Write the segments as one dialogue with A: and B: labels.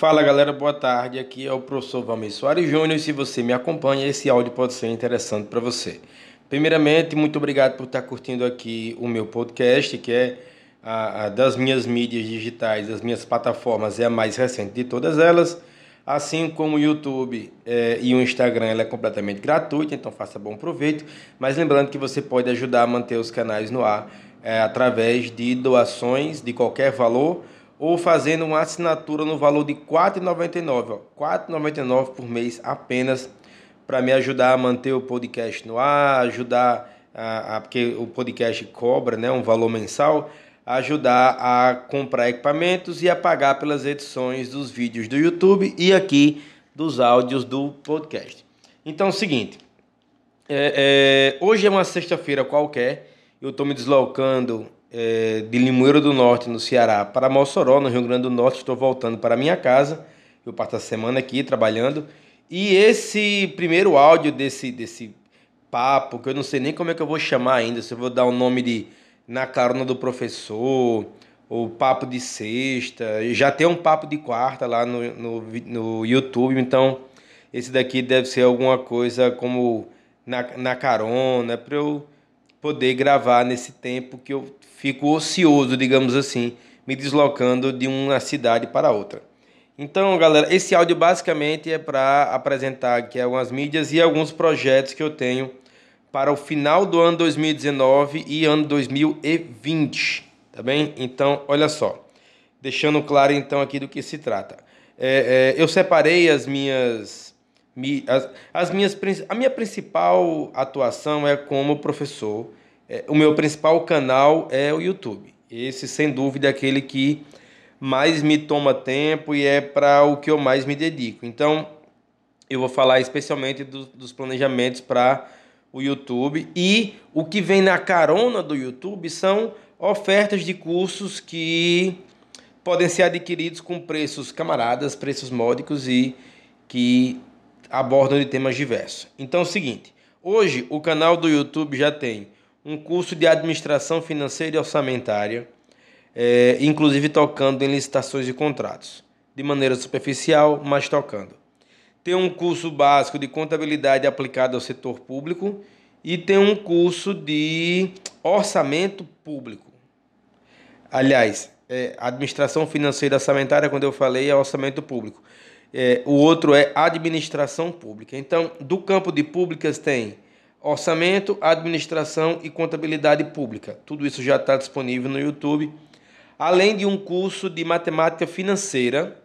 A: Fala galera, boa tarde. Aqui é o professor Valmir Soares Júnior se você me acompanha, esse áudio pode ser interessante para você. Primeiramente, muito obrigado por estar curtindo aqui o meu podcast, que é a, a, das minhas mídias digitais, das minhas plataformas, é a mais recente de todas elas. Assim como o YouTube é, e o Instagram, ela é completamente gratuita, então faça bom proveito. Mas lembrando que você pode ajudar a manter os canais no ar é, através de doações de qualquer valor ou fazendo uma assinatura no valor de R$ 4,99. R$ 4,99 por mês apenas para me ajudar a manter o podcast no ar, ajudar a, a, porque o podcast cobra né, um valor mensal, ajudar a comprar equipamentos e a pagar pelas edições dos vídeos do YouTube e aqui dos áudios do podcast. Então é o seguinte, é, é, hoje é uma sexta-feira qualquer, eu estou me deslocando é, de Limoeiro do Norte, no Ceará, para Mossoró, no Rio Grande do Norte. Estou voltando para minha casa. Eu passo a semana aqui trabalhando. E esse primeiro áudio desse, desse papo, que eu não sei nem como é que eu vou chamar ainda, se eu vou dar o nome de Na Carona do Professor, ou Papo de Sexta. Já tem um Papo de Quarta lá no, no, no YouTube, então esse daqui deve ser alguma coisa como Na, na Carona, para eu poder gravar nesse tempo que eu fico ocioso, digamos assim, me deslocando de uma cidade para outra. Então, galera, esse áudio basicamente é para apresentar aqui algumas mídias e alguns projetos que eu tenho para o final do ano 2019 e ano 2020, tá bem? Então, olha só, deixando claro então aqui do que se trata. É, é, eu separei as minhas as, as minhas, a minha principal atuação é como professor. É, o meu principal canal é o YouTube. Esse, sem dúvida, é aquele que mais me toma tempo e é para o que eu mais me dedico. Então, eu vou falar especialmente do, dos planejamentos para o YouTube. E o que vem na carona do YouTube são ofertas de cursos que podem ser adquiridos com preços camaradas, preços módicos e que abordam de temas diversos. Então é o seguinte, hoje o canal do YouTube já tem um curso de administração financeira e orçamentária, é, inclusive tocando em licitações e contratos, de maneira superficial, mas tocando. Tem um curso básico de contabilidade aplicada ao setor público e tem um curso de orçamento público. Aliás, é, administração financeira e orçamentária, quando eu falei, é orçamento público é, o outro é administração pública. Então, do campo de públicas tem orçamento, administração e contabilidade pública. Tudo isso já está disponível no YouTube. Além de um curso de matemática financeira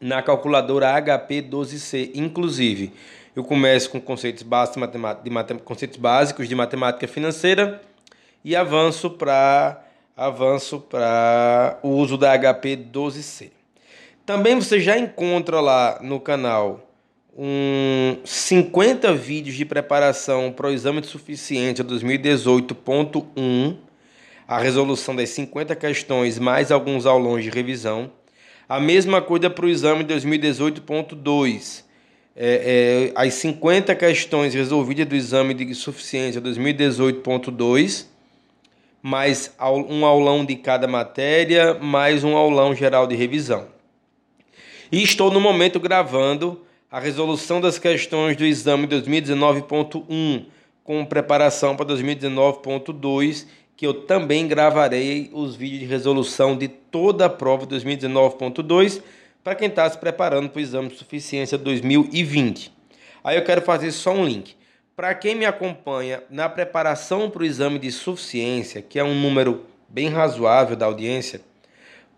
A: na calculadora HP 12C. Inclusive, eu começo com conceitos básicos de matemática, de conceitos básicos de matemática financeira e avanço para avanço para o uso da HP 12C. Também você já encontra lá no canal um 50 vídeos de preparação para o exame de suficiência 2018.1, a resolução das 50 questões mais alguns aulões de revisão. A mesma coisa para o exame 2018.2. É, é, as 50 questões resolvidas do exame de suficiência 2018.2, mais um aulão de cada matéria, mais um aulão geral de revisão. E estou no momento gravando a resolução das questões do exame 2019.1 com preparação para 2019.2, que eu também gravarei os vídeos de resolução de toda a prova 2019.2 para quem está se preparando para o exame de suficiência 2020. Aí eu quero fazer só um link. Para quem me acompanha na preparação para o exame de suficiência, que é um número bem razoável da audiência,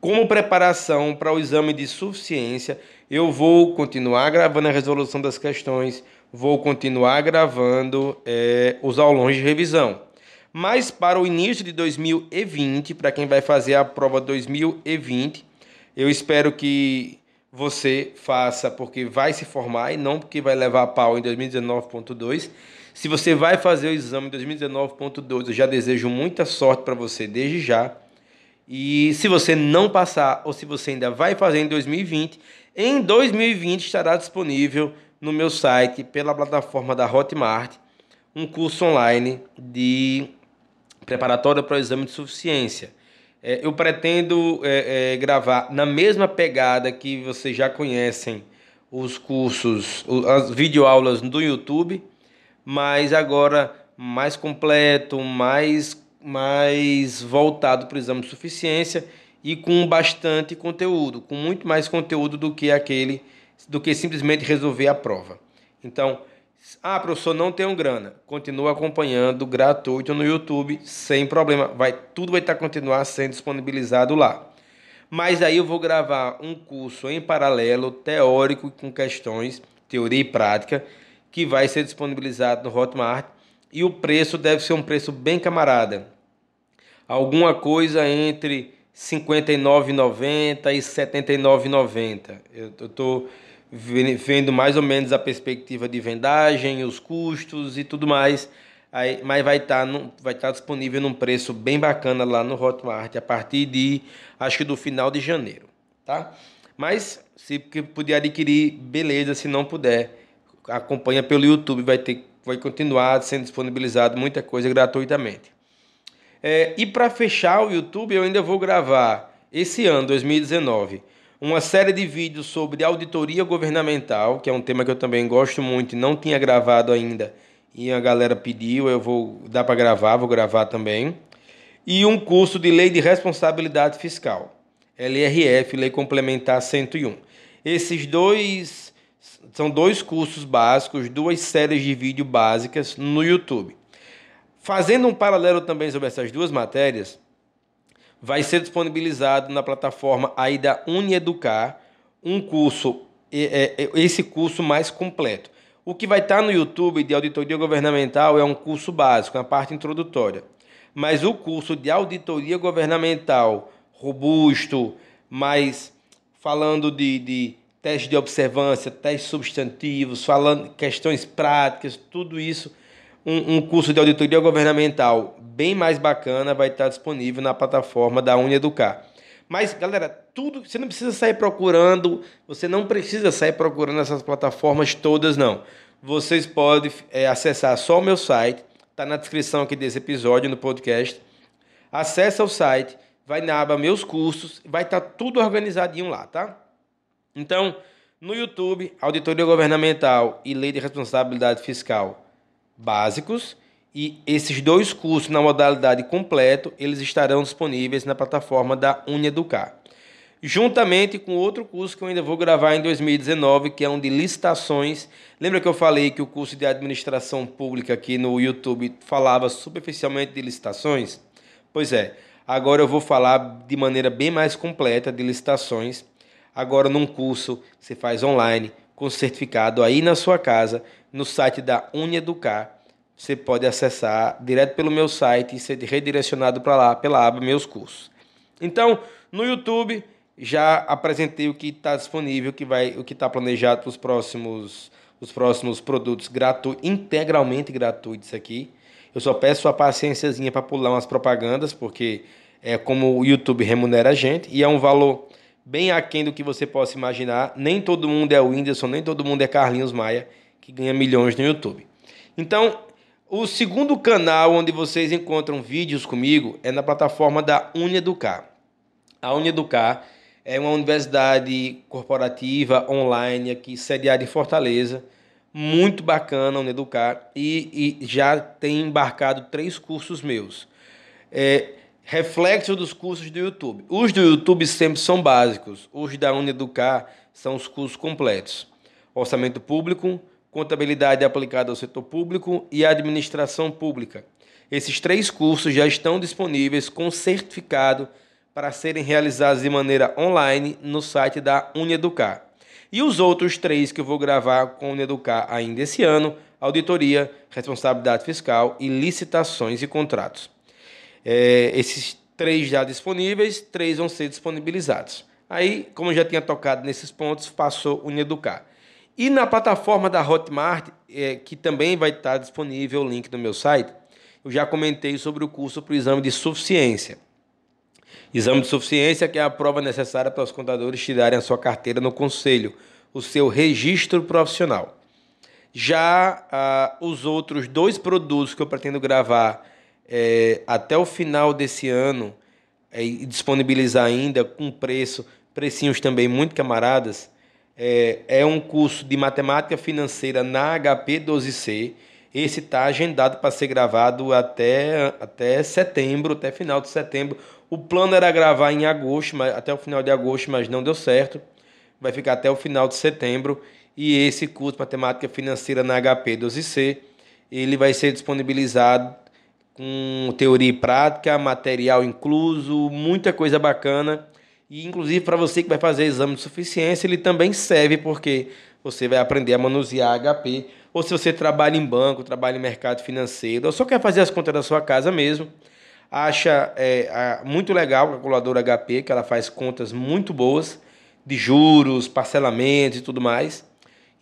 A: como preparação para o exame de suficiência, eu vou continuar gravando a resolução das questões, vou continuar gravando é, os aulões de revisão. Mas para o início de 2020, para quem vai fazer a prova 2020, eu espero que você faça porque vai se formar e não porque vai levar a pau em 2019.2. Se você vai fazer o exame 2019.2, eu já desejo muita sorte para você desde já. E se você não passar ou se você ainda vai fazer em 2020, em 2020 estará disponível no meu site, pela plataforma da Hotmart, um curso online de preparatório para o exame de suficiência. É, eu pretendo é, é, gravar na mesma pegada que vocês já conhecem os cursos, as videoaulas do YouTube, mas agora mais completo, mais, mais voltado para o exame de suficiência e com bastante conteúdo, com muito mais conteúdo do que aquele, do que simplesmente resolver a prova. Então, ah, professor, não tenho grana. Continua acompanhando gratuito no YouTube, sem problema. Vai, tudo vai estar continuar sendo disponibilizado lá. Mas aí eu vou gravar um curso em paralelo, teórico com questões, teoria e prática, que vai ser disponibilizado no Hotmart. E o preço deve ser um preço bem camarada. Alguma coisa entre R$ 59,90 e R$ 79,90. Eu estou vendo mais ou menos a perspectiva de vendagem, os custos e tudo mais. Aí, mas vai estar tá vai tá disponível num preço bem bacana lá no Hotmart a partir de acho que do final de janeiro, tá? Mas se puder adquirir, beleza, se não puder, acompanha pelo YouTube, vai ter vai continuar sendo disponibilizado muita coisa gratuitamente. É, e para fechar o YouTube, eu ainda vou gravar esse ano, 2019, uma série de vídeos sobre auditoria governamental, que é um tema que eu também gosto muito e não tinha gravado ainda, e a galera pediu, eu vou dar para gravar, vou gravar também. E um curso de Lei de Responsabilidade Fiscal, LRF, Lei Complementar 101. Esses dois são dois cursos básicos, duas séries de vídeo básicas no YouTube. Fazendo um paralelo também sobre essas duas matérias, vai ser disponibilizado na plataforma aí da Unieducar um curso, esse curso mais completo. O que vai estar no YouTube de auditoria governamental é um curso básico, a parte introdutória. Mas o curso de auditoria governamental robusto, mais falando de, de teste de observância, testes substantivos, falando questões práticas, tudo isso um, um, curso de auditoria governamental bem mais bacana vai estar disponível na plataforma da Unieducar. Mas, galera, tudo você não precisa sair procurando, você não precisa sair procurando essas plataformas todas, não. Vocês podem é, acessar só o meu site, está na descrição aqui desse episódio no podcast. Acesse o site, vai na aba Meus Cursos, vai estar tudo organizadinho lá, tá? Então, no YouTube, Auditoria Governamental e Lei de Responsabilidade Fiscal básicos e esses dois cursos na modalidade completo, eles estarão disponíveis na plataforma da Unieducar. Juntamente com outro curso que eu ainda vou gravar em 2019, que é um de licitações. Lembra que eu falei que o curso de administração pública aqui no YouTube falava superficialmente de licitações? Pois é, agora eu vou falar de maneira bem mais completa de licitações. Agora num curso você faz online, com certificado aí na sua casa, no site da Unieducar. Você pode acessar direto pelo meu site e ser redirecionado para lá pela aba Meus Cursos. Então, no YouTube já apresentei o que está disponível, que vai, o que está planejado para os próximos, os próximos produtos gratuitos, integralmente gratuitos aqui. Eu só peço a paciênciazinha para pular umas propagandas, porque é como o YouTube remunera a gente e é um valor bem aquém do que você possa imaginar. Nem todo mundo é o Whindersson, nem todo mundo é Carlinhos Maia que ganha milhões no YouTube. Então, o segundo canal onde vocês encontram vídeos comigo é na plataforma da Unieducar. A Unieducar é uma universidade corporativa online aqui sediada em Fortaleza, muito bacana a Unieducar e, e já tem embarcado três cursos meus. É, reflexo dos cursos do YouTube. Os do YouTube sempre são básicos, os da Unieducar são os cursos completos. Orçamento público, contabilidade aplicada ao setor público e administração pública. Esses três cursos já estão disponíveis com certificado para serem realizados de maneira online no site da Unieducar. E os outros três que eu vou gravar com a Unieducar ainda esse ano: auditoria, responsabilidade fiscal e licitações e contratos. É, esses três já disponíveis, três vão ser disponibilizados. Aí, como eu já tinha tocado nesses pontos, passou Unieducar. E na plataforma da Hotmart, é, que também vai estar disponível o link no meu site, eu já comentei sobre o curso para o exame de suficiência. Exame de suficiência que é a prova necessária para os contadores tirarem a sua carteira no conselho, o seu registro profissional. Já ah, os outros dois produtos que eu pretendo gravar é, até o final desse ano, é, e disponibilizar ainda com preço, precinhos também muito camaradas, é, é um curso de matemática financeira na HP 12C. Esse está agendado para ser gravado até, até setembro, até final de setembro. O plano era gravar em agosto, mas, até o final de agosto, mas não deu certo. Vai ficar até o final de setembro. E esse curso de matemática financeira na HP 12C, ele vai ser disponibilizado com teoria e prática, material incluso, muita coisa bacana. E inclusive para você que vai fazer exame de suficiência, ele também serve porque você vai aprender a manusear HP. Ou se você trabalha em banco, trabalha em mercado financeiro, ou só quer fazer as contas da sua casa mesmo, acha é, muito legal a calculadora HP, que ela faz contas muito boas de juros, parcelamentos e tudo mais.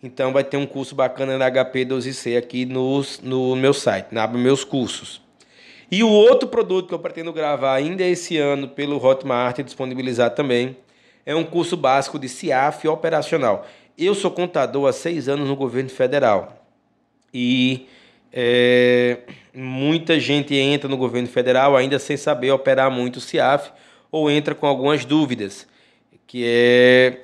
A: Então vai ter um curso bacana na HP 12C aqui nos, no meu site, na aba Meus Cursos. E o outro produto que eu pretendo gravar ainda esse ano pelo Hotmart e disponibilizar também é um curso básico de CIAF operacional. Eu sou contador há seis anos no governo federal e é, muita gente entra no governo federal ainda sem saber operar muito o CIAF ou entra com algumas dúvidas, que é,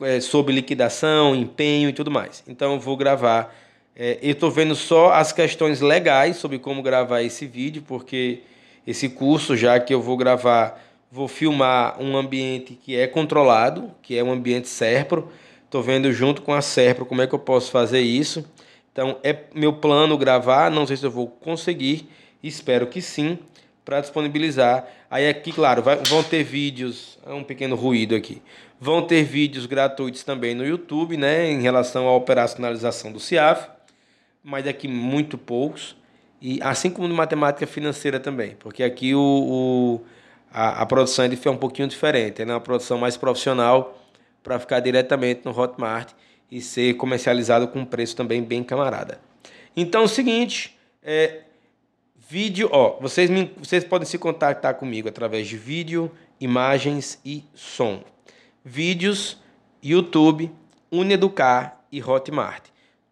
A: é sobre liquidação, empenho e tudo mais. Então eu vou gravar é, eu estou vendo só as questões legais sobre como gravar esse vídeo, porque esse curso, já que eu vou gravar, vou filmar um ambiente que é controlado, que é um ambiente Serpro. Estou vendo junto com a Serpro como é que eu posso fazer isso. Então, é meu plano gravar, não sei se eu vou conseguir, espero que sim, para disponibilizar. Aí aqui, claro, vai, vão ter vídeos, é um pequeno ruído aqui. Vão ter vídeos gratuitos também no YouTube, né, em relação à operacionalização do CIAF mas aqui muito poucos. E assim como no matemática financeira também, porque aqui o, o a, a, produção é um pouquinho diferente, é uma produção mais profissional para ficar diretamente no Hotmart e ser comercializado com um preço também bem camarada. Então é o seguinte, é, vídeo, ó, vocês, me, vocês podem se contactar comigo através de vídeo, imagens e som. Vídeos, YouTube, Uneducar e Hotmart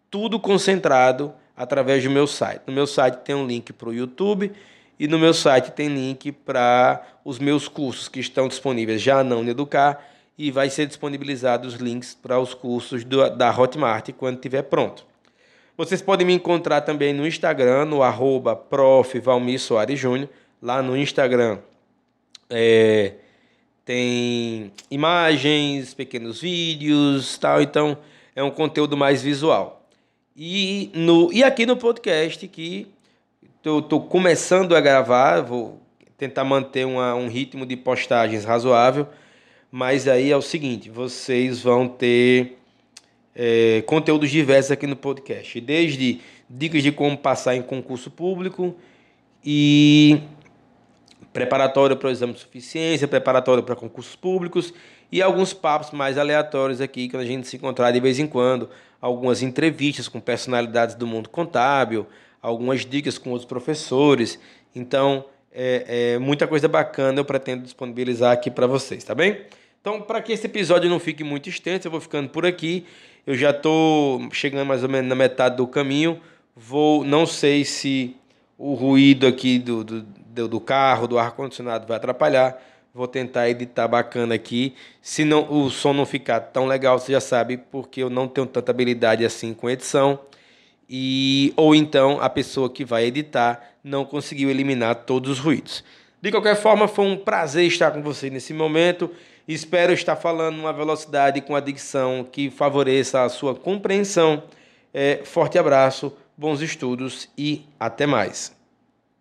A: tudo concentrado através do meu site. No meu site tem um link para o YouTube e no meu site tem link para os meus cursos que estão disponíveis já não no Educar e vai ser disponibilizado os links para os cursos do, da Hotmart quando estiver pronto. Vocês podem me encontrar também no Instagram, no arroba Júnior. Lá no Instagram é, tem imagens, pequenos vídeos, tal. Então é um conteúdo mais visual. E, no, e aqui no podcast que estou começando a gravar, vou tentar manter uma, um ritmo de postagens razoável, mas aí é o seguinte, vocês vão ter é, conteúdos diversos aqui no podcast, desde dicas de como passar em concurso público e preparatório para o exame de suficiência, preparatório para concursos públicos e alguns papos mais aleatórios aqui que a gente se encontrar de vez em quando, algumas entrevistas com personalidades do mundo contábil, algumas dicas com outros professores. Então, é, é muita coisa bacana eu pretendo disponibilizar aqui para vocês, tá bem? Então, para que esse episódio não fique muito extenso, eu vou ficando por aqui. Eu já estou chegando mais ou menos na metade do caminho. Vou, não sei se o ruído aqui do, do, do carro, do ar-condicionado vai atrapalhar. Vou tentar editar bacana aqui. Se não, o som não ficar tão legal, você já sabe, porque eu não tenho tanta habilidade assim com edição. E, ou então a pessoa que vai editar não conseguiu eliminar todos os ruídos. De qualquer forma, foi um prazer estar com você nesse momento. Espero estar falando uma velocidade com a dicção que favoreça a sua compreensão. É, forte abraço, bons estudos e até mais.